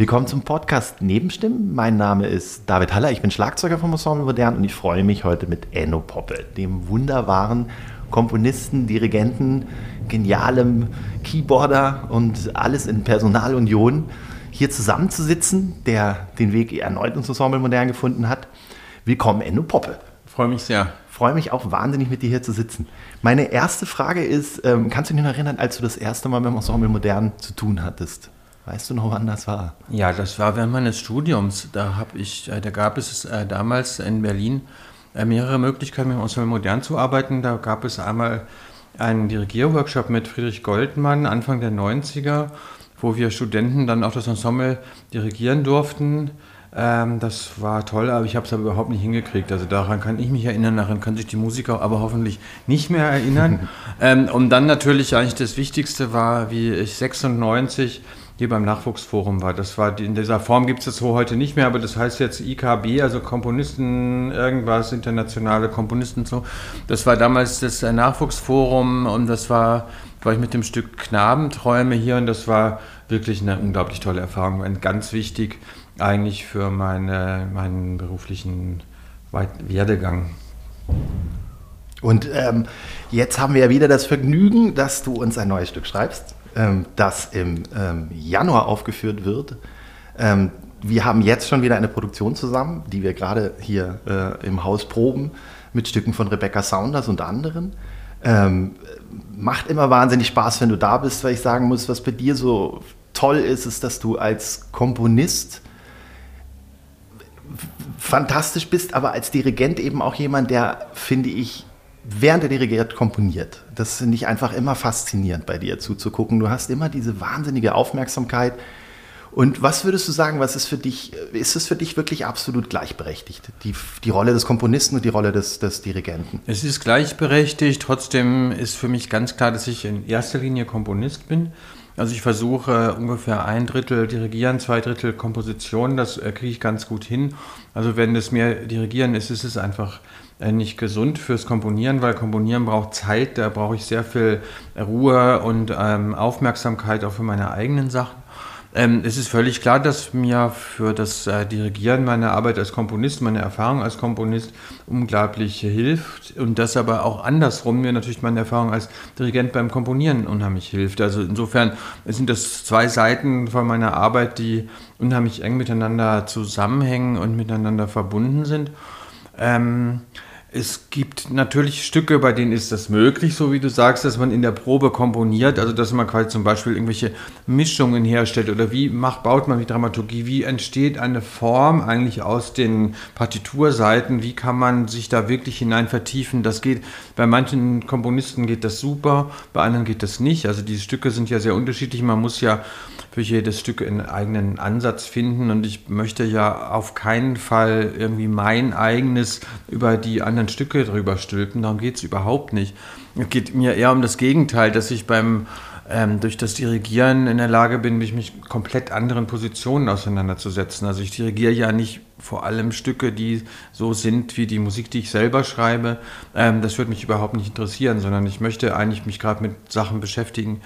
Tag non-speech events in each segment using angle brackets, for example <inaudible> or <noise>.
Willkommen zum Podcast Nebenstimmen. Mein Name ist David Haller, ich bin Schlagzeuger vom Ensemble Modern und ich freue mich heute mit Enno Poppe, dem wunderbaren Komponisten, Dirigenten, genialem Keyboarder und alles in Personalunion hier zusammenzusitzen, der den Weg erneut ins Ensemble Modern gefunden hat. Willkommen, Enno Poppe. Freue mich sehr. Freue mich auch wahnsinnig, mit dir hier zu sitzen. Meine erste Frage ist, ähm, kannst du dich noch erinnern, als du das erste Mal mit dem Ensemble Modern zu tun hattest? Weißt du noch, wann das war? Ja, das war während meines Studiums. Da, hab ich, äh, da gab es äh, damals in Berlin äh, mehrere Möglichkeiten, mit dem Ensemble Modern zu arbeiten. Da gab es einmal einen Dirigierworkshop mit Friedrich Goldmann Anfang der 90er, wo wir Studenten dann auch das Ensemble dirigieren durften. Ähm, das war toll, aber ich habe es aber überhaupt nicht hingekriegt. Also daran kann ich mich erinnern, daran können sich die Musiker aber hoffentlich nicht mehr erinnern. <laughs> ähm, und dann natürlich eigentlich das Wichtigste war, wie ich 96 hier beim Nachwuchsforum war. Das war in dieser Form gibt es das so heute nicht mehr, aber das heißt jetzt IKB, also Komponisten irgendwas, internationale Komponisten so. Das war damals das äh, Nachwuchsforum und das war, war ich mit dem Stück Knabenträume hier und das war wirklich eine unglaublich tolle Erfahrung, und ganz wichtig eigentlich für meine, meinen beruflichen Werdegang. Und ähm, jetzt haben wir ja wieder das Vergnügen, dass du uns ein neues Stück schreibst, ähm, das im ähm, Januar aufgeführt wird. Ähm, wir haben jetzt schon wieder eine Produktion zusammen, die wir gerade hier äh, im Haus proben, mit Stücken von Rebecca Saunders und anderen. Ähm, macht immer wahnsinnig Spaß, wenn du da bist, weil ich sagen muss, was bei dir so toll ist, ist, dass du als Komponist fantastisch bist, aber als Dirigent eben auch jemand, der, finde ich, während er dirigiert, komponiert. Das finde ich einfach immer faszinierend bei dir zuzugucken. Du hast immer diese wahnsinnige Aufmerksamkeit. Und was würdest du sagen, was ist für dich, ist es für dich wirklich absolut gleichberechtigt? Die, die Rolle des Komponisten und die Rolle des, des Dirigenten? Es ist gleichberechtigt, trotzdem ist für mich ganz klar, dass ich in erster Linie Komponist bin. Also ich versuche ungefähr ein Drittel dirigieren, zwei Drittel Komposition, das äh, kriege ich ganz gut hin. Also wenn das mehr dirigieren ist, ist es einfach äh, nicht gesund fürs Komponieren, weil Komponieren braucht Zeit, da brauche ich sehr viel Ruhe und ähm, Aufmerksamkeit auch für meine eigenen Sachen. Ähm, es ist völlig klar, dass mir für das äh, Dirigieren meiner Arbeit als Komponist, meine Erfahrung als Komponist unglaublich hilft und das aber auch andersrum mir natürlich meine Erfahrung als Dirigent beim Komponieren unheimlich hilft. Also insofern sind das zwei Seiten von meiner Arbeit, die unheimlich eng miteinander zusammenhängen und miteinander verbunden sind. Ähm, es gibt natürlich Stücke, bei denen ist das möglich, so wie du sagst, dass man in der Probe komponiert, also dass man quasi zum Beispiel irgendwelche Mischungen herstellt oder wie macht, baut man die Dramaturgie, wie entsteht eine Form eigentlich aus den Partiturseiten, wie kann man sich da wirklich hinein vertiefen. Das geht, bei manchen Komponisten geht das super, bei anderen geht das nicht. Also die Stücke sind ja sehr unterschiedlich, man muss ja für jedes Stück einen eigenen Ansatz finden und ich möchte ja auf keinen Fall irgendwie mein eigenes über die anderen Stücke drüber stülpen, darum geht es überhaupt nicht. Es geht mir eher um das Gegenteil, dass ich beim ähm, durch das Dirigieren in der Lage bin, mich mit komplett anderen Positionen auseinanderzusetzen. Also ich dirigiere ja nicht vor allem Stücke, die so sind wie die Musik, die ich selber schreibe. Ähm, das würde mich überhaupt nicht interessieren, sondern ich möchte eigentlich mich gerade mit Sachen beschäftigen,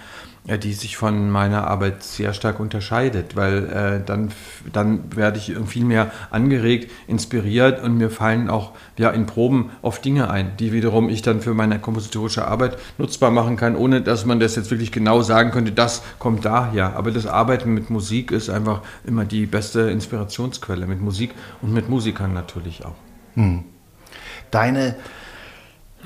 die sich von meiner Arbeit sehr stark unterscheidet, weil äh, dann, dann werde ich viel mehr angeregt, inspiriert und mir fallen auch ja, in Proben oft Dinge ein, die wiederum ich dann für meine kompositorische Arbeit nutzbar machen kann, ohne dass man das jetzt wirklich genau sagen könnte, das kommt daher. Aber das Arbeiten mit Musik ist einfach immer die beste Inspirationsquelle, mit Musik und mit Musikern natürlich auch. Hm. Deine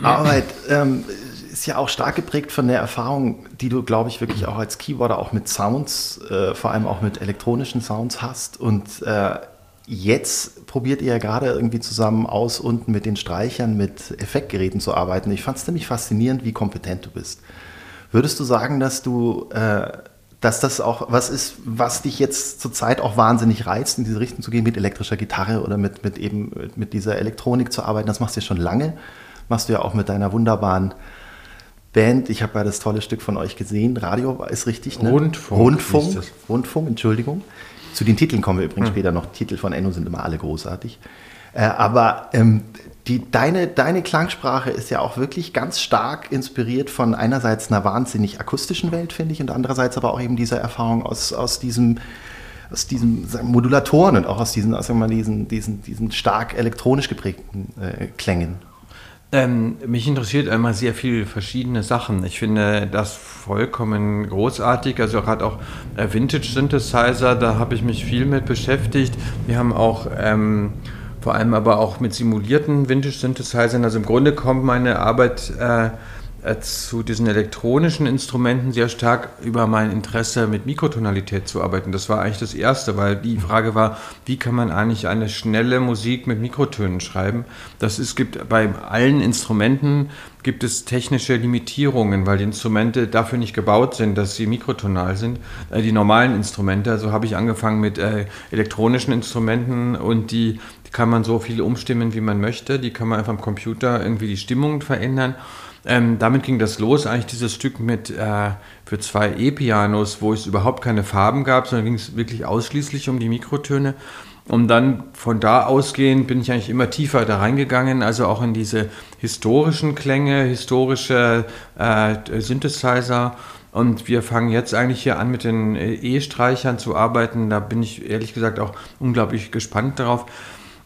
Arbeit ähm, ist ja auch stark geprägt von der Erfahrung, die du, glaube ich, wirklich auch als Keyboarder auch mit Sounds, äh, vor allem auch mit elektronischen Sounds hast. Und äh, jetzt probiert ihr ja gerade irgendwie zusammen aus, unten mit den Streichern, mit Effektgeräten zu arbeiten. Ich fand es nämlich faszinierend, wie kompetent du bist. Würdest du sagen, dass du äh, dass das auch was ist, was dich jetzt zurzeit auch wahnsinnig reizt, in diese Richtung zu gehen, mit elektrischer Gitarre oder mit, mit eben mit dieser Elektronik zu arbeiten. Das machst du ja schon lange. Machst du ja auch mit deiner wunderbaren Band. Ich habe ja das tolle Stück von euch gesehen. Radio ist richtig, ne? Rundfunk. Rundfunk, Rundfunk, Entschuldigung. Zu den Titeln kommen wir übrigens hm. später noch. Titel von Enno sind immer alle großartig. Äh, aber ähm, die, deine, deine Klangsprache ist ja auch wirklich ganz stark inspiriert von einerseits einer wahnsinnig akustischen Welt, finde ich, und andererseits aber auch eben dieser Erfahrung aus, aus diesem aus diesen Modulatoren und auch aus diesen, aus diesen, diesen, diesen stark elektronisch geprägten äh, Klängen. Ähm, mich interessiert einmal sehr viele verschiedene Sachen. Ich finde das vollkommen großartig. Also gerade auch äh, Vintage Synthesizer, da habe ich mich viel mit beschäftigt. Wir haben auch ähm, vor allem aber auch mit simulierten Vintage-Synthesizern. Also im Grunde kommt meine Arbeit äh, zu diesen elektronischen Instrumenten sehr stark über mein Interesse mit Mikrotonalität zu arbeiten. Das war eigentlich das Erste, weil die Frage war, wie kann man eigentlich eine schnelle Musik mit Mikrotönen schreiben? Das ist, gibt bei allen Instrumenten gibt es technische Limitierungen, weil die Instrumente dafür nicht gebaut sind, dass sie mikrotonal sind. Äh, die normalen Instrumente, also habe ich angefangen mit äh, elektronischen Instrumenten und die, die kann man so viel umstimmen, wie man möchte. Die kann man einfach am Computer irgendwie die Stimmung verändern. Ähm, damit ging das los, eigentlich dieses Stück mit äh, für zwei E-Pianos, wo es überhaupt keine Farben gab, sondern ging es wirklich ausschließlich um die Mikrotöne. Und dann von da ausgehend bin ich eigentlich immer tiefer da reingegangen, also auch in diese historischen Klänge, historische äh, Synthesizer. Und wir fangen jetzt eigentlich hier an mit den äh, E-Streichern zu arbeiten. Da bin ich ehrlich gesagt auch unglaublich gespannt darauf.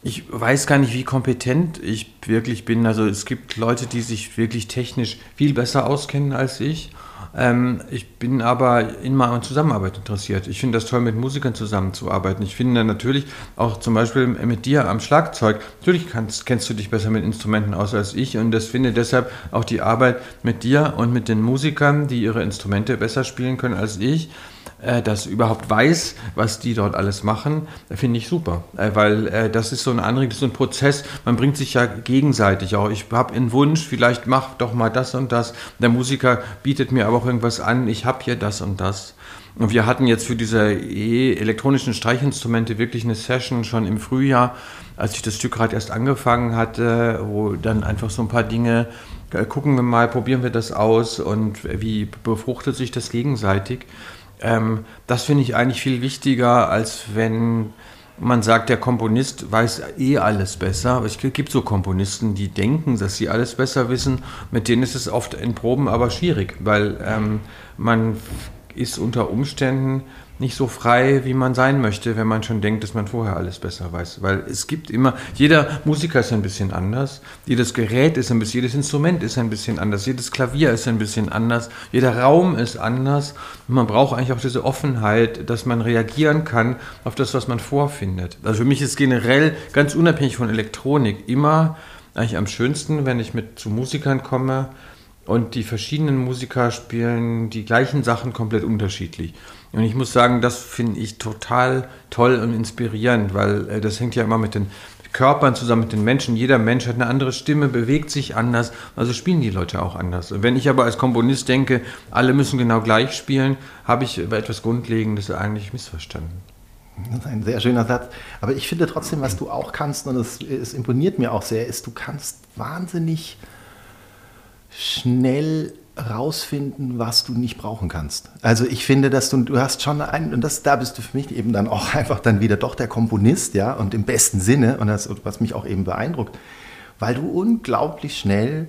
Ich weiß gar nicht, wie kompetent ich wirklich bin. Also es gibt Leute, die sich wirklich technisch viel besser auskennen als ich. Ähm, ich bin aber immer an Zusammenarbeit interessiert. Ich finde das toll, mit Musikern zusammenzuarbeiten. Ich finde natürlich auch zum Beispiel mit dir am Schlagzeug, natürlich kannst, kennst du dich besser mit Instrumenten aus als ich und das finde deshalb auch die Arbeit mit dir und mit den Musikern, die ihre Instrumente besser spielen können als ich, äh, das überhaupt weiß, was die dort alles machen, finde ich super. Äh, weil äh, das ist so ein Anregung, so ein Prozess, man bringt sich ja gegenseitig auch. Ich habe einen Wunsch, vielleicht mach doch mal das und das. Der Musiker bietet mir aber auch irgendwas an, ich habe hier das und das. Und wir hatten jetzt für diese e elektronischen Streichinstrumente wirklich eine Session schon im Frühjahr, als ich das Stück gerade erst angefangen hatte, wo dann einfach so ein paar Dinge, gucken wir mal, probieren wir das aus und wie befruchtet sich das gegenseitig. Ähm, das finde ich eigentlich viel wichtiger, als wenn man sagt, der Komponist weiß eh alles besser. Es gibt so Komponisten, die denken, dass sie alles besser wissen. Mit denen ist es oft in Proben aber schwierig, weil ähm, man ist unter Umständen nicht so frei, wie man sein möchte, wenn man schon denkt, dass man vorher alles besser weiß. Weil es gibt immer, jeder Musiker ist ein bisschen anders, jedes Gerät ist ein bisschen, jedes Instrument ist ein bisschen anders, jedes Klavier ist ein bisschen anders, jeder Raum ist anders. Und man braucht eigentlich auch diese Offenheit, dass man reagieren kann auf das, was man vorfindet. Also für mich ist generell ganz unabhängig von Elektronik immer eigentlich am schönsten, wenn ich mit zu Musikern komme und die verschiedenen Musiker spielen die gleichen Sachen komplett unterschiedlich. Und ich muss sagen, das finde ich total toll und inspirierend, weil äh, das hängt ja immer mit den Körpern zusammen, mit den Menschen. Jeder Mensch hat eine andere Stimme, bewegt sich anders, also spielen die Leute auch anders. Wenn ich aber als Komponist denke, alle müssen genau gleich spielen, habe ich über etwas Grundlegendes eigentlich missverstanden. Das ist ein sehr schöner Satz. Aber ich finde trotzdem, was du auch kannst, und es, es imponiert mir auch sehr, ist, du kannst wahnsinnig schnell rausfinden, was du nicht brauchen kannst. Also ich finde, dass du, du hast schon einen, und das, da bist du für mich eben dann auch <laughs> einfach dann wieder doch der Komponist, ja, und im besten Sinne, und das, was mich auch eben beeindruckt, weil du unglaublich schnell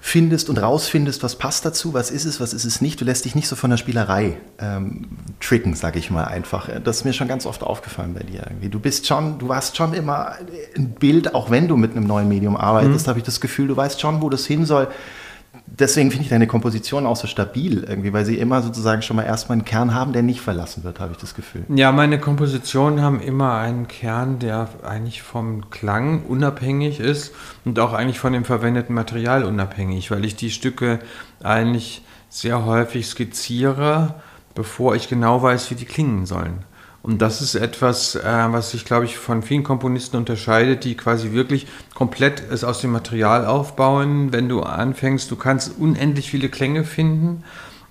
findest und rausfindest, was passt dazu, was ist es, was ist es nicht. Du lässt dich nicht so von der Spielerei ähm, tricken, sag ich mal einfach. Das ist mir schon ganz oft aufgefallen bei dir. Irgendwie. Du bist schon, du hast schon immer ein Bild, auch wenn du mit einem neuen Medium arbeitest, mhm. habe ich das Gefühl, du weißt schon, wo das hin soll deswegen finde ich deine Komposition auch so stabil irgendwie, weil sie immer sozusagen schon mal erstmal einen Kern haben, der nicht verlassen wird, habe ich das Gefühl. Ja, meine Kompositionen haben immer einen Kern, der eigentlich vom Klang unabhängig ist und auch eigentlich von dem verwendeten Material unabhängig, weil ich die Stücke eigentlich sehr häufig skizziere, bevor ich genau weiß, wie die klingen sollen. Und das ist etwas, äh, was sich, glaube ich, von vielen Komponisten unterscheidet, die quasi wirklich komplett es aus dem Material aufbauen. Wenn du anfängst, du kannst unendlich viele Klänge finden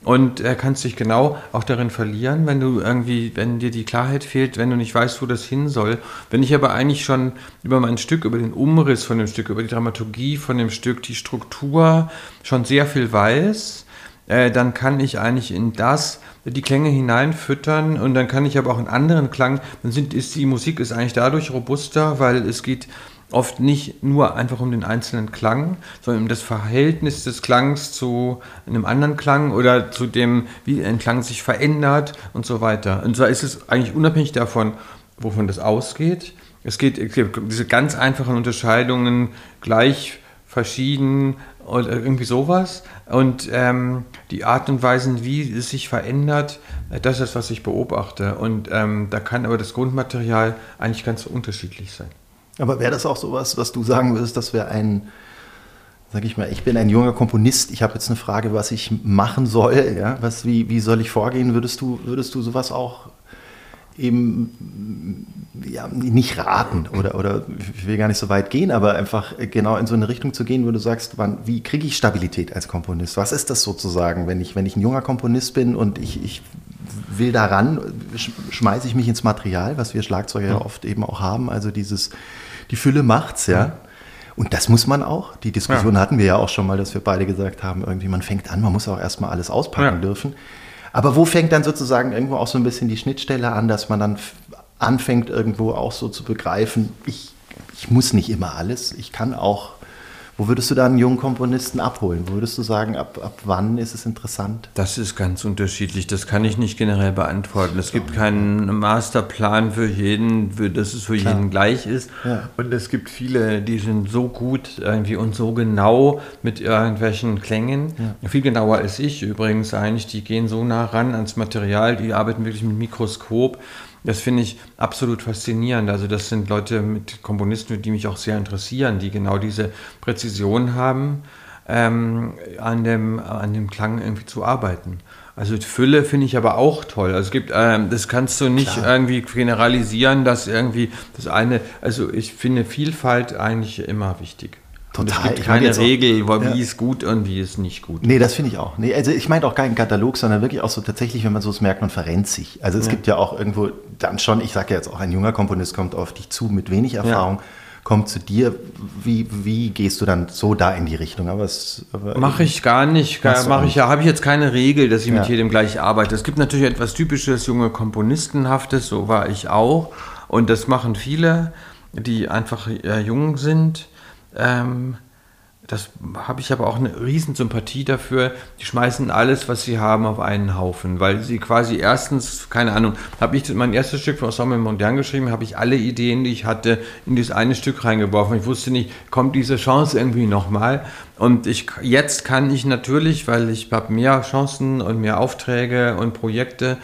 und äh, kannst dich genau auch darin verlieren, wenn du irgendwie, wenn dir die Klarheit fehlt, wenn du nicht weißt, wo das hin soll. Wenn ich aber eigentlich schon über mein Stück, über den Umriss von dem Stück, über die Dramaturgie von dem Stück, die Struktur schon sehr viel weiß, äh, dann kann ich eigentlich in das die Klänge hineinfüttern und dann kann ich aber auch einen anderen Klang, dann sind, ist die Musik ist eigentlich dadurch robuster, weil es geht oft nicht nur einfach um den einzelnen Klang, sondern um das Verhältnis des Klangs zu einem anderen Klang oder zu dem, wie ein Klang sich verändert und so weiter. Und zwar ist es eigentlich unabhängig davon, wovon das ausgeht. Es geht, diese ganz einfachen Unterscheidungen gleich, verschieden oder irgendwie sowas. Und ähm, die Art und Weise, wie es sich verändert, das ist, was ich beobachte. Und ähm, da kann aber das Grundmaterial eigentlich ganz unterschiedlich sein. Aber wäre das auch sowas, was du sagen würdest, dass wir ein, sag ich mal, ich bin ein junger Komponist, ich habe jetzt eine Frage, was ich machen soll, ja, was, wie, wie soll ich vorgehen? Würdest du, würdest du sowas auch eben ja, nicht raten oder, oder ich will gar nicht so weit gehen, aber einfach genau in so eine Richtung zu gehen, wo du sagst, wann, wie kriege ich Stabilität als Komponist? Was ist das sozusagen, wenn ich, wenn ich ein junger Komponist bin und ich, ich will daran, schmeiße ich mich ins Material, was wir Schlagzeuger ja oft eben auch haben, also dieses die Fülle macht's, ja. Und das muss man auch. Die Diskussion ja. hatten wir ja auch schon mal, dass wir beide gesagt haben, irgendwie man fängt an, man muss auch erstmal alles auspacken ja. dürfen. Aber wo fängt dann sozusagen irgendwo auch so ein bisschen die Schnittstelle an, dass man dann anfängt, irgendwo auch so zu begreifen, ich, ich muss nicht immer alles, ich kann auch wo würdest du da einen jungen Komponisten abholen? Wo würdest du sagen, ab, ab wann ist es interessant? Das ist ganz unterschiedlich. Das kann ich nicht generell beantworten. Es gibt keinen Masterplan für jeden, für, dass es für Klar. jeden gleich ist. Ja. Und es gibt viele, die sind so gut irgendwie und so genau mit irgendwelchen Klängen. Ja. Viel genauer als ich übrigens eigentlich. Die gehen so nah ran ans Material, die arbeiten wirklich mit Mikroskop. Das finde ich absolut faszinierend. Also das sind Leute mit Komponisten, die mich auch sehr interessieren, die genau diese Präzision haben, ähm, an, dem, an dem Klang irgendwie zu arbeiten. Also Fülle finde ich aber auch toll. Also es gibt, ähm, das kannst du nicht Klar. irgendwie generalisieren, dass irgendwie das eine, also ich finde Vielfalt eigentlich immer wichtig. Total. es gibt keine Regel, auch, wie ja. ist gut und wie ist nicht gut. Nee, das finde ich auch. Nee, also ich meine auch keinen Katalog, sondern wirklich auch so tatsächlich, wenn man so es merkt, man verrennt sich. Also es ja. gibt ja auch irgendwo dann schon, ich sage ja jetzt auch, ein junger Komponist kommt auf dich zu mit wenig Erfahrung. Ja. Kommt zu dir, wie, wie gehst du dann so da in die Richtung? Aber, aber mache ich gar nicht, mache ich ja, habe ich jetzt keine Regel, dass ich mit jedem gleich arbeite. Es gibt natürlich etwas typisches junge Komponistenhaftes, so war ich auch, und das machen viele, die einfach jung sind ähm, das habe ich aber auch eine Riesensympathie dafür. Die schmeißen alles, was sie haben, auf einen Haufen, weil sie quasi erstens, keine Ahnung, habe ich mein erstes Stück für Ensemble Modern geschrieben, habe ich alle Ideen, die ich hatte, in dieses eine Stück reingeworfen. Ich wusste nicht, kommt diese Chance irgendwie nochmal. Und ich, jetzt kann ich natürlich, weil ich habe mehr Chancen und mehr Aufträge und Projekte,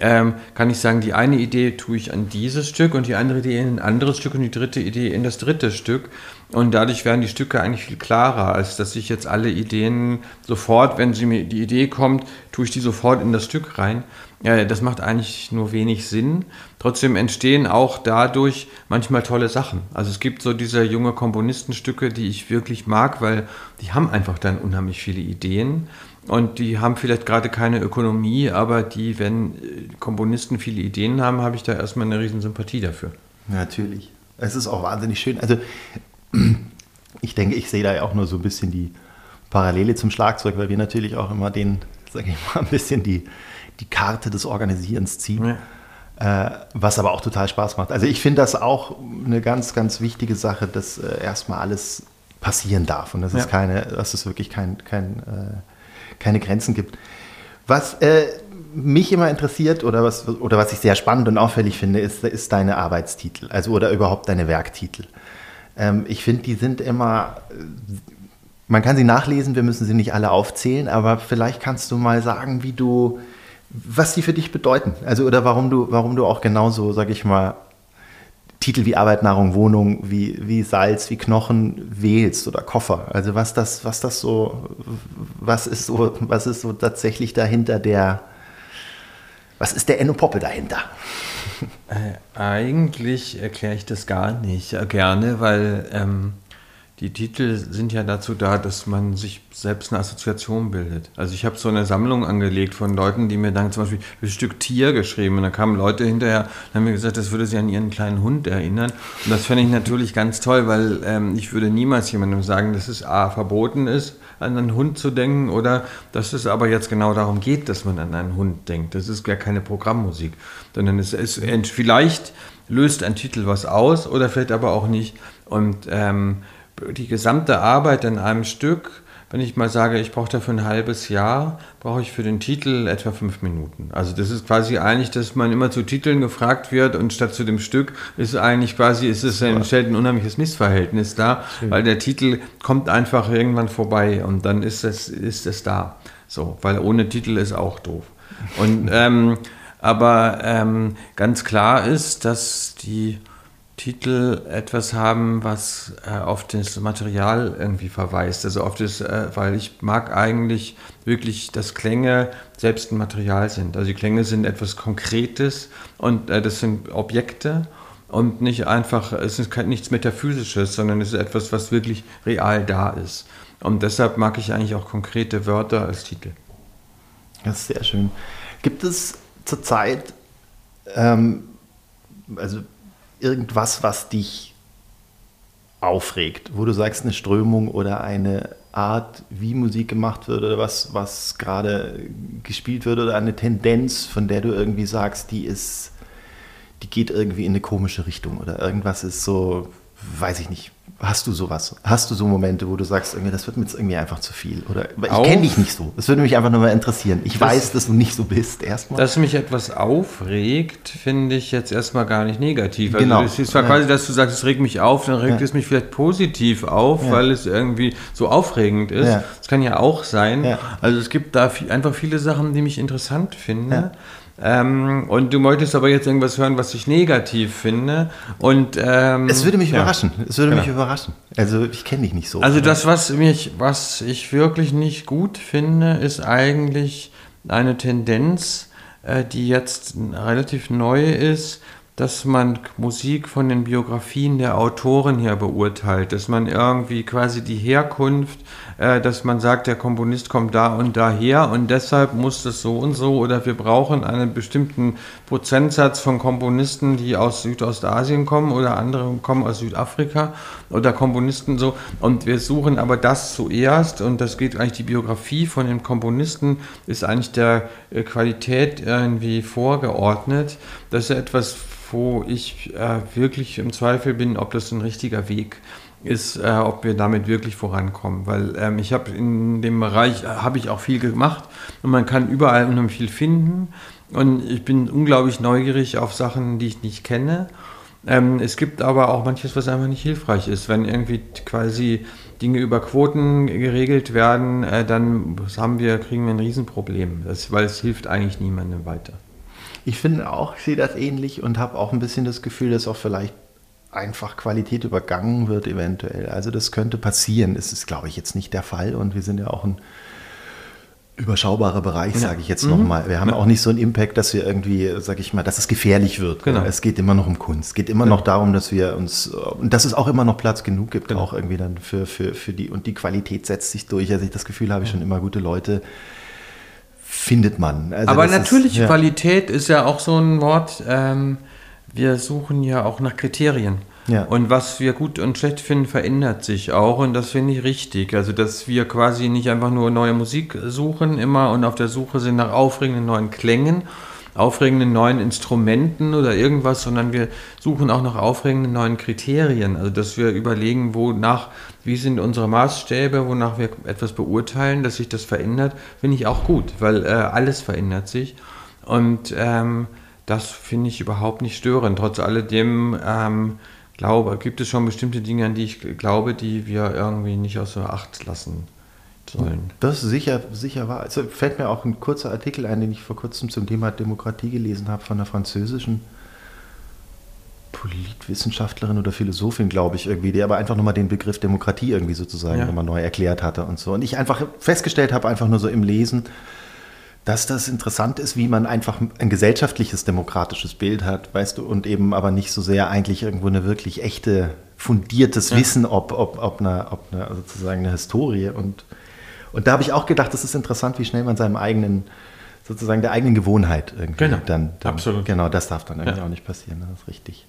ähm, kann ich sagen, die eine Idee tue ich an dieses Stück und die andere Idee in ein anderes Stück und die dritte Idee in das dritte Stück. Und dadurch werden die Stücke eigentlich viel klarer, als dass ich jetzt alle Ideen sofort, wenn sie mir die Idee kommt, tue ich die sofort in das Stück rein. Ja, das macht eigentlich nur wenig Sinn. Trotzdem entstehen auch dadurch manchmal tolle Sachen. Also es gibt so diese junge Komponistenstücke, die ich wirklich mag, weil die haben einfach dann unheimlich viele Ideen. Und die haben vielleicht gerade keine Ökonomie, aber die, wenn Komponisten viele Ideen haben, habe ich da erstmal eine riesen Sympathie dafür. Natürlich. Es ist auch wahnsinnig schön. Also ich denke, ich sehe da ja auch nur so ein bisschen die Parallele zum Schlagzeug, weil wir natürlich auch immer den, sage ich mal, <laughs> ein bisschen die, die Karte des Organisierens ziehen. Ja. Äh, was aber auch total Spaß macht. Also ich finde das auch eine ganz, ganz wichtige Sache, dass äh, erstmal alles passieren darf und dass ja. es keine, dass es wirklich kein, kein, äh, keine Grenzen gibt. Was mich immer interessiert oder was, oder was ich sehr spannend und auffällig finde, ist, ist deine Arbeitstitel, also oder überhaupt deine Werktitel. Ähm, ich finde, die sind immer, man kann sie nachlesen, wir müssen sie nicht alle aufzählen, aber vielleicht kannst du mal sagen, wie du, was die für dich bedeuten. Also oder warum du, warum du auch genauso, sag ich mal, Titel wie Arbeit, Nahrung, Wohnung, wie, wie Salz, wie Knochen wählst oder Koffer. Also was das, was das so, was ist so, was ist so tatsächlich dahinter der, was ist der Enno Poppe dahinter? Äh, eigentlich erkläre ich das gar nicht äh, gerne, weil ähm, die Titel sind ja dazu da, dass man sich selbst eine Assoziation bildet. Also ich habe so eine Sammlung angelegt von Leuten, die mir dann zum Beispiel ein Stück Tier geschrieben und da kamen Leute hinterher und haben mir gesagt, das würde sie an ihren kleinen Hund erinnern. Und das fände ich natürlich ganz toll, weil ähm, ich würde niemals jemandem sagen, dass es A verboten ist, an einen Hund zu denken oder dass es aber jetzt genau darum geht, dass man an einen Hund denkt. Das ist gar keine Programmmusik, sondern es ist vielleicht löst ein Titel was aus oder vielleicht aber auch nicht. Und ähm, die gesamte Arbeit an einem Stück, wenn ich mal sage, ich brauche dafür ein halbes Jahr, brauche ich für den Titel etwa fünf Minuten. Also das ist quasi eigentlich, dass man immer zu Titeln gefragt wird und statt zu dem Stück ist eigentlich quasi, ist es entstellt ein unheimliches Missverhältnis da, Schön. weil der Titel kommt einfach irgendwann vorbei und dann ist es, ist es da. So, weil ohne Titel ist auch doof. Und ähm, aber ähm, ganz klar ist, dass die Titel etwas haben, was äh, auf das Material irgendwie verweist. Also auf das, äh, weil ich mag eigentlich wirklich, dass Klänge selbst ein Material sind. Also die Klänge sind etwas Konkretes und äh, das sind Objekte und nicht einfach, es ist nichts Metaphysisches, sondern es ist etwas, was wirklich real da ist. Und deshalb mag ich eigentlich auch konkrete Wörter als Titel. Das ist sehr schön. Gibt es zurzeit, ähm, also irgendwas, was dich aufregt, wo du sagst, eine Strömung oder eine Art, wie Musik gemacht wird oder was, was gerade gespielt wird oder eine Tendenz, von der du irgendwie sagst, die ist, die geht irgendwie in eine komische Richtung oder irgendwas ist so, weiß ich nicht, Hast du sowas? Hast du so Momente, wo du sagst, irgendwie, das wird mir jetzt irgendwie einfach zu viel? Oder ich kenne dich nicht so. Das würde mich einfach nur mal interessieren. Ich das, weiß, dass du nicht so bist, erstmal. Dass mich etwas aufregt, finde ich jetzt erstmal gar nicht negativ. Also genau. es ist zwar ja. quasi, dass du sagst, es regt mich auf, dann regt ja. es mich vielleicht positiv auf, ja. weil es irgendwie so aufregend ist. Das kann ja auch sein. Also es gibt da einfach viele Sachen, die mich interessant finde. Ähm, und du möchtest aber jetzt irgendwas hören, was ich negativ finde. Und, ähm, es würde mich ja. überraschen. Es würde genau. mich überraschen. Also ich kenne dich nicht so. Also das, was mich, was ich wirklich nicht gut finde, ist eigentlich eine Tendenz, äh, die jetzt relativ neu ist, dass man Musik von den Biografien der Autoren her beurteilt, dass man irgendwie quasi die Herkunft, äh, dass man sagt, der Komponist kommt da und daher und deshalb muss das so und so oder wir brauchen einen bestimmten Prozentsatz von Komponisten, die aus Südostasien kommen oder andere kommen aus Südafrika oder Komponisten so und wir suchen aber das zuerst und das geht eigentlich die Biografie von den Komponisten ist eigentlich der äh, Qualität irgendwie vorgeordnet. Das ist etwas wo ich äh, wirklich im Zweifel bin, ob das ein richtiger Weg ist, äh, ob wir damit wirklich vorankommen. Weil ähm, ich habe in dem Bereich, äh, habe ich auch viel gemacht und man kann überall unheimlich viel finden. Und ich bin unglaublich neugierig auf Sachen, die ich nicht kenne. Ähm, es gibt aber auch manches, was einfach nicht hilfreich ist. Wenn irgendwie quasi Dinge über Quoten geregelt werden, äh, dann haben wir, kriegen wir ein Riesenproblem, das, weil es hilft eigentlich niemandem weiter. Ich finde auch, ich sehe das ähnlich und habe auch ein bisschen das Gefühl, dass auch vielleicht einfach Qualität übergangen wird eventuell. Also das könnte passieren. Das ist, glaube ich, jetzt nicht der Fall und wir sind ja auch ein überschaubarer Bereich, ja. sage ich jetzt mhm. nochmal. Wir haben ja. auch nicht so einen Impact, dass wir irgendwie, sage ich mal, dass es gefährlich wird. Genau. Es geht immer noch um Kunst. Es geht immer genau. noch darum, dass wir uns, und dass es auch immer noch Platz genug gibt, genau. auch irgendwie dann für, für, für die, und die Qualität setzt sich durch. Also ich das Gefühl habe ich schon immer gute Leute, findet man. Also Aber natürlich, ist, ja. Qualität ist ja auch so ein Wort. Ähm, wir suchen ja auch nach Kriterien. Ja. Und was wir gut und schlecht finden, verändert sich auch und das finde ich richtig. Also, dass wir quasi nicht einfach nur neue Musik suchen immer und auf der Suche sind nach aufregenden neuen Klängen, aufregenden neuen Instrumenten oder irgendwas, sondern wir suchen auch nach aufregenden neuen Kriterien. Also, dass wir überlegen, wonach, wie sind unsere Maßstäbe, wonach wir etwas beurteilen, dass sich das verändert, finde ich auch gut, weil äh, alles verändert sich. Und ähm, das finde ich überhaupt nicht störend. Trotz alledem ähm, glaube, gibt es schon bestimmte Dinge, an die ich glaube, die wir irgendwie nicht außer Acht lassen sollen. Das ist sicher, sicher wahr. Also fällt mir auch ein kurzer Artikel ein, den ich vor kurzem zum Thema Demokratie gelesen habe von einer französischen Politwissenschaftlerin oder Philosophin, glaube ich, irgendwie, die aber einfach nochmal den Begriff Demokratie irgendwie sozusagen ja. nochmal neu erklärt hatte und so. Und ich einfach festgestellt habe, einfach nur so im Lesen, dass das interessant ist, wie man einfach ein gesellschaftliches, demokratisches Bild hat, weißt du, und eben aber nicht so sehr eigentlich irgendwo eine wirklich echte, fundiertes ja. Wissen, ob, ob, ob, eine, ob eine, sozusagen eine Historie. Und, und da habe ich auch gedacht, das ist interessant, wie schnell man seinem eigenen, sozusagen der eigenen Gewohnheit irgendwie genau. dann, dann. Absolut. Genau, das darf dann irgendwie ja. auch nicht passieren, das ist richtig.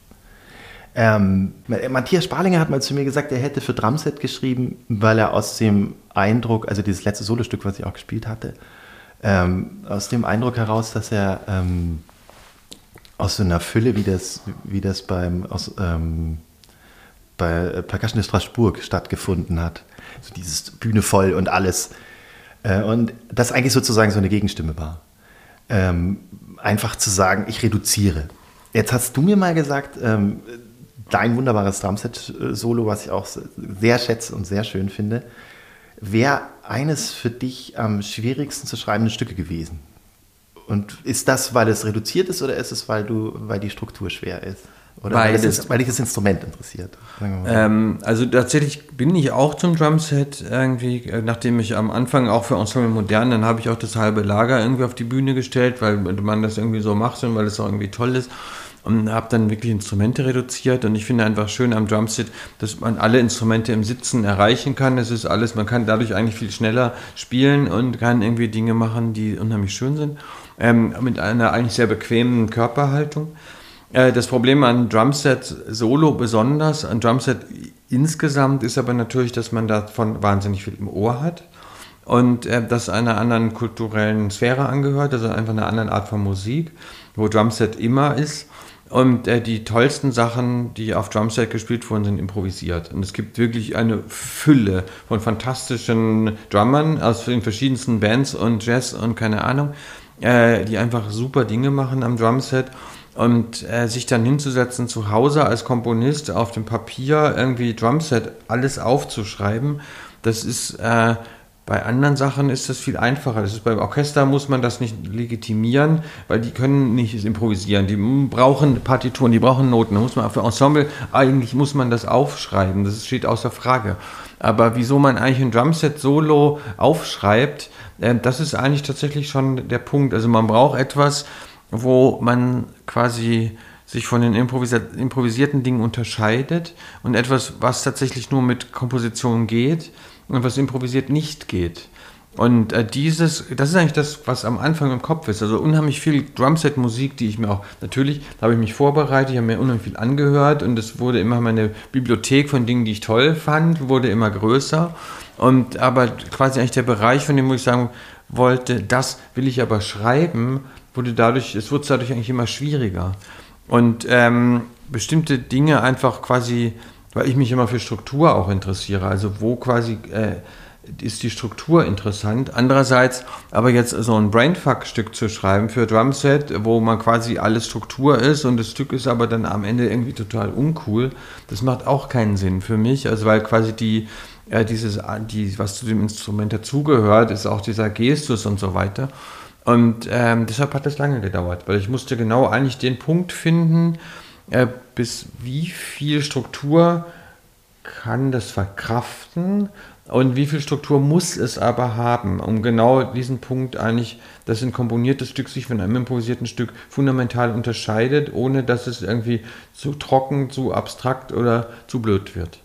Ähm, Matthias Sparlinger hat mal zu mir gesagt, er hätte für Drumset geschrieben, weil er aus dem Eindruck, also dieses letzte Solostück, was ich auch gespielt hatte, ähm, aus dem Eindruck heraus, dass er ähm, aus so einer Fülle, wie das, wie das beim, aus, ähm, bei Percussion de Strasbourg stattgefunden hat, so dieses Bühne voll und alles, äh, und das eigentlich sozusagen so eine Gegenstimme war. Ähm, einfach zu sagen, ich reduziere. Jetzt hast du mir mal gesagt, ähm, dein wunderbares Drumset-Solo, was ich auch sehr schätze und sehr schön finde, wäre eines für dich am schwierigsten zu schreibende Stücke gewesen. Und ist das, weil es reduziert ist oder ist es, weil, du, weil die Struktur schwer ist? Oder weil, weil, das, weil dich das Instrument interessiert? Ähm, also tatsächlich bin ich auch zum Drumset irgendwie, äh, nachdem ich am Anfang auch für Ensemble Modern, dann habe ich auch das halbe Lager irgendwie auf die Bühne gestellt, weil man das irgendwie so macht und weil es auch irgendwie toll ist und habe dann wirklich Instrumente reduziert und ich finde einfach schön am Drumset, dass man alle Instrumente im Sitzen erreichen kann. Es ist alles, man kann dadurch eigentlich viel schneller spielen und kann irgendwie Dinge machen, die unheimlich schön sind, ähm, mit einer eigentlich sehr bequemen Körperhaltung. Äh, das Problem an Drumset Solo besonders, an Drumset insgesamt ist aber natürlich, dass man davon wahnsinnig viel im Ohr hat und äh, das einer anderen kulturellen Sphäre angehört, also einfach einer anderen Art von Musik, wo Drumset immer ist und äh, die tollsten Sachen, die auf Drumset gespielt wurden, sind improvisiert. Und es gibt wirklich eine Fülle von fantastischen Drummern aus den verschiedensten Bands und Jazz und keine Ahnung, äh, die einfach super Dinge machen am Drumset. Und äh, sich dann hinzusetzen zu Hause als Komponist auf dem Papier irgendwie Drumset alles aufzuschreiben, das ist äh, bei anderen Sachen ist das viel einfacher. Das ist beim Orchester muss man das nicht legitimieren, weil die können nicht improvisieren. Die brauchen Partituren, die brauchen Noten. Da muss man für Ensemble eigentlich muss man das aufschreiben. Das steht außer Frage. Aber wieso man eigentlich ein Drumset Solo aufschreibt, äh, das ist eigentlich tatsächlich schon der Punkt. Also man braucht etwas, wo man quasi sich von den improvisierten Dingen unterscheidet und etwas, was tatsächlich nur mit Komposition geht und was improvisiert nicht geht. Und äh, dieses, das ist eigentlich das, was am Anfang im Kopf ist. Also unheimlich viel Drumset-Musik, die ich mir auch, natürlich, da habe ich mich vorbereitet, ich habe mir unheimlich viel angehört und es wurde immer meine Bibliothek von Dingen, die ich toll fand, wurde immer größer. Und aber quasi eigentlich der Bereich, von dem wo ich sagen wollte, das will ich aber schreiben, wurde dadurch, es wurde dadurch eigentlich immer schwieriger. Und ähm, bestimmte Dinge einfach quasi weil ich mich immer für Struktur auch interessiere. Also wo quasi äh, ist die Struktur interessant. Andererseits aber jetzt so ein Brainfuck-Stück zu schreiben für Drumset, wo man quasi alles Struktur ist und das Stück ist aber dann am Ende irgendwie total uncool, das macht auch keinen Sinn für mich. Also weil quasi die, äh, dieses, die, was zu dem Instrument dazugehört, ist auch dieser Gestus und so weiter. Und ähm, deshalb hat das lange gedauert, weil ich musste genau eigentlich den Punkt finden, äh, bis wie viel Struktur kann das verkraften und wie viel Struktur muss es aber haben, um genau diesen Punkt eigentlich, dass ein komponiertes Stück sich von einem improvisierten Stück fundamental unterscheidet, ohne dass es irgendwie zu trocken, zu abstrakt oder zu blöd wird.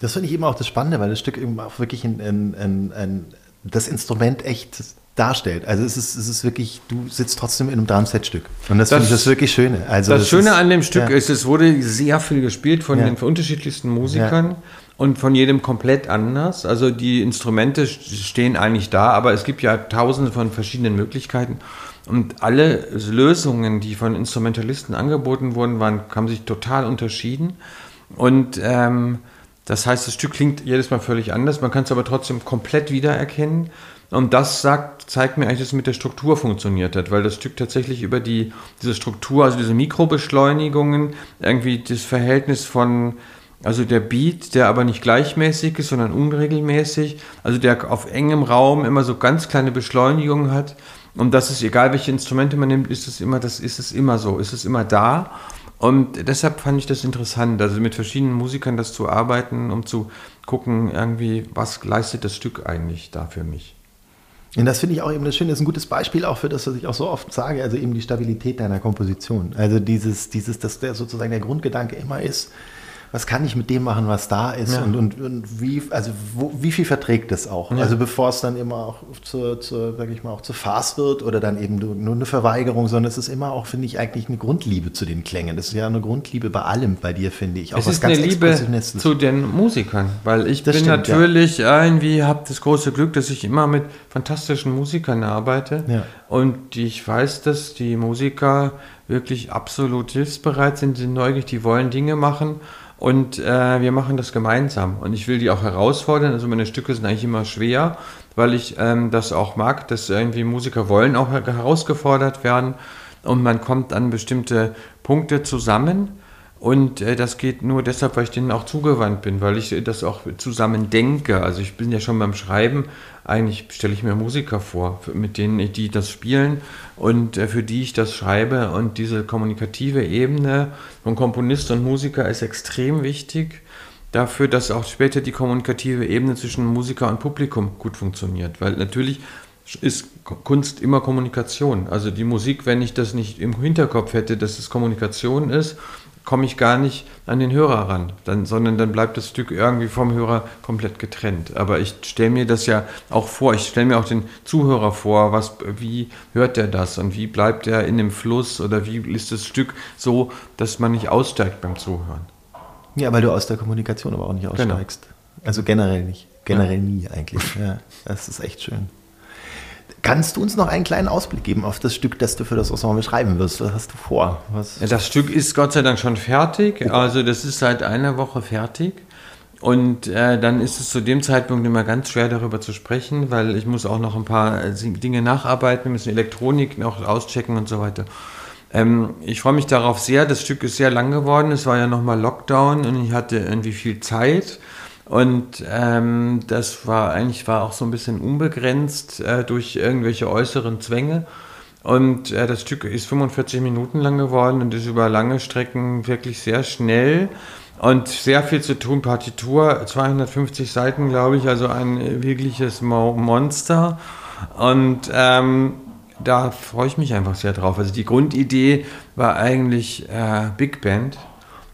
Das finde ich eben auch das Spannende, weil das Stück eben auch wirklich ein, ein, ein, das Instrument echt darstellt. Also es ist, es ist wirklich, du sitzt trotzdem in einem Drumset-Stück. Und das, das finde ich das wirklich Schöne. Also das, das Schöne ist, an dem Stück ja. ist, es wurde sehr viel gespielt von ja. den unterschiedlichsten Musikern. Ja. Und von jedem komplett anders. Also die Instrumente stehen eigentlich da, aber es gibt ja tausende von verschiedenen Möglichkeiten. Und alle Lösungen, die von Instrumentalisten angeboten wurden, waren, haben sich total unterschieden. Und ähm, das heißt, das Stück klingt jedes Mal völlig anders, man kann es aber trotzdem komplett wiedererkennen. Und das sagt, zeigt mir eigentlich, dass es mit der Struktur funktioniert hat, weil das Stück tatsächlich über die, diese Struktur, also diese Mikrobeschleunigungen, irgendwie das Verhältnis von, also der Beat, der aber nicht gleichmäßig ist, sondern unregelmäßig, also der auf engem Raum immer so ganz kleine Beschleunigungen hat. Und das ist egal, welche Instrumente man nimmt, ist es immer, das ist es immer so, ist es immer da. Und deshalb fand ich das interessant, also mit verschiedenen Musikern das zu arbeiten, um zu gucken, irgendwie, was leistet das Stück eigentlich da für mich. Und das finde ich auch eben das Schöne, das ist ein gutes Beispiel auch für das, was ich auch so oft sage, also eben die Stabilität deiner Komposition. Also dieses, dieses, dass der sozusagen der Grundgedanke immer ist, was kann ich mit dem machen, was da ist ja. und, und, und, wie, also wo, wie viel verträgt es auch? Ja. Also bevor es dann immer auch zur, zur sag ich mal, auch zu Farce wird oder dann eben nur eine Verweigerung, sondern es ist immer auch, finde ich, eigentlich eine Grundliebe zu den Klängen. Das ist ja eine Grundliebe bei allem bei dir, finde ich. Auch es ist eine Liebe zu den Musikern, weil ich das bin stimmt, natürlich ja. irgendwie, habe das große Glück, dass ich immer mit fantastischen Musikern arbeite ja. und ich weiß, dass die Musiker wirklich absolut hilfsbereit sind, sind neugierig, die wollen Dinge machen und äh, wir machen das gemeinsam. Und ich will die auch herausfordern. Also meine Stücke sind eigentlich immer schwer, weil ich ähm, das auch mag, dass irgendwie Musiker wollen auch herausgefordert werden. Und man kommt an bestimmte Punkte zusammen. Und äh, das geht nur deshalb, weil ich denen auch zugewandt bin, weil ich das auch zusammen denke. Also ich bin ja schon beim Schreiben, eigentlich stelle ich mir Musiker vor, mit denen die das spielen und äh, für die ich das schreibe. Und diese kommunikative Ebene von Komponist und Musiker ist extrem wichtig dafür, dass auch später die kommunikative Ebene zwischen Musiker und Publikum gut funktioniert. Weil natürlich ist Kunst immer Kommunikation. Also die Musik, wenn ich das nicht im Hinterkopf hätte, dass es Kommunikation ist, komme ich gar nicht an den Hörer ran, dann, sondern dann bleibt das Stück irgendwie vom Hörer komplett getrennt. Aber ich stelle mir das ja auch vor, ich stelle mir auch den Zuhörer vor, was, wie hört er das und wie bleibt er in dem Fluss oder wie ist das Stück so, dass man nicht aussteigt beim Zuhören. Ja, weil du aus der Kommunikation aber auch nicht genau. aussteigst. Genau. Also generell nicht. Generell ja. nie eigentlich. Ja, das ist echt schön. Kannst du uns noch einen kleinen Ausblick geben auf das Stück, das du für das Ensemble schreiben wirst? Was hast du vor? Ja, das Stück ist Gott sei Dank schon fertig. Also das ist seit einer Woche fertig. Und äh, dann ist es zu dem Zeitpunkt immer ganz schwer darüber zu sprechen, weil ich muss auch noch ein paar äh, Dinge nacharbeiten, wir müssen Elektronik noch auschecken und so weiter. Ähm, ich freue mich darauf sehr. Das Stück ist sehr lang geworden. Es war ja nochmal Lockdown und ich hatte irgendwie viel Zeit. Und ähm, das war eigentlich war auch so ein bisschen unbegrenzt äh, durch irgendwelche äußeren Zwänge. Und äh, das Stück ist 45 Minuten lang geworden und ist über lange Strecken wirklich sehr schnell und sehr viel zu tun. Partitur, 250 Seiten, glaube ich, also ein wirkliches Monster. Und ähm, da freue ich mich einfach sehr drauf. Also die Grundidee war eigentlich äh, Big Band.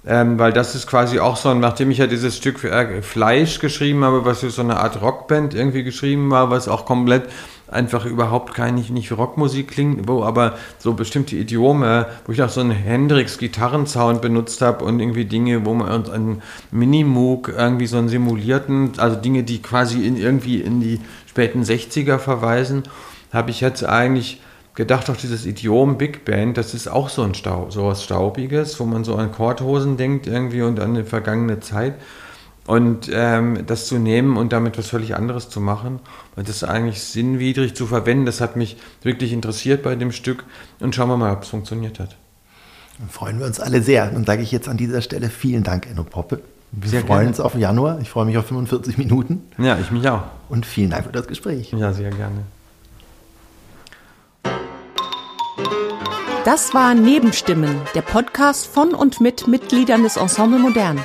Ähm, weil das ist quasi auch so, nachdem ich ja dieses Stück für äh, Fleisch geschrieben habe, was für so eine Art Rockband irgendwie geschrieben war, was auch komplett einfach überhaupt kein, nicht, nicht Rockmusik klingt, wo aber so bestimmte Idiome, wo ich auch so einen Hendrix-Gitarrensound benutzt habe und irgendwie Dinge, wo man uns einen Minimoog irgendwie so einen simulierten, also Dinge, die quasi in, irgendwie in die späten 60er verweisen, habe ich jetzt eigentlich gedacht, auch dieses Idiom Big Band, das ist auch so ein Stau, so was Staubiges, wo man so an Korthosen denkt irgendwie und an eine vergangene Zeit. Und ähm, das zu nehmen und damit was völlig anderes zu machen, und das eigentlich sinnwidrig zu verwenden, das hat mich wirklich interessiert bei dem Stück. Und schauen wir mal, ob es funktioniert hat. Dann freuen wir uns alle sehr. Und sage ich jetzt an dieser Stelle vielen Dank, Enno Poppe. Wir sehr freuen gerne. uns auf Januar. Ich freue mich auf 45 Minuten. Ja, ich mich auch. Und vielen Dank für das Gespräch. Ja, sehr gerne. Das war Nebenstimmen, der Podcast von und mit Mitgliedern des Ensemble Modern.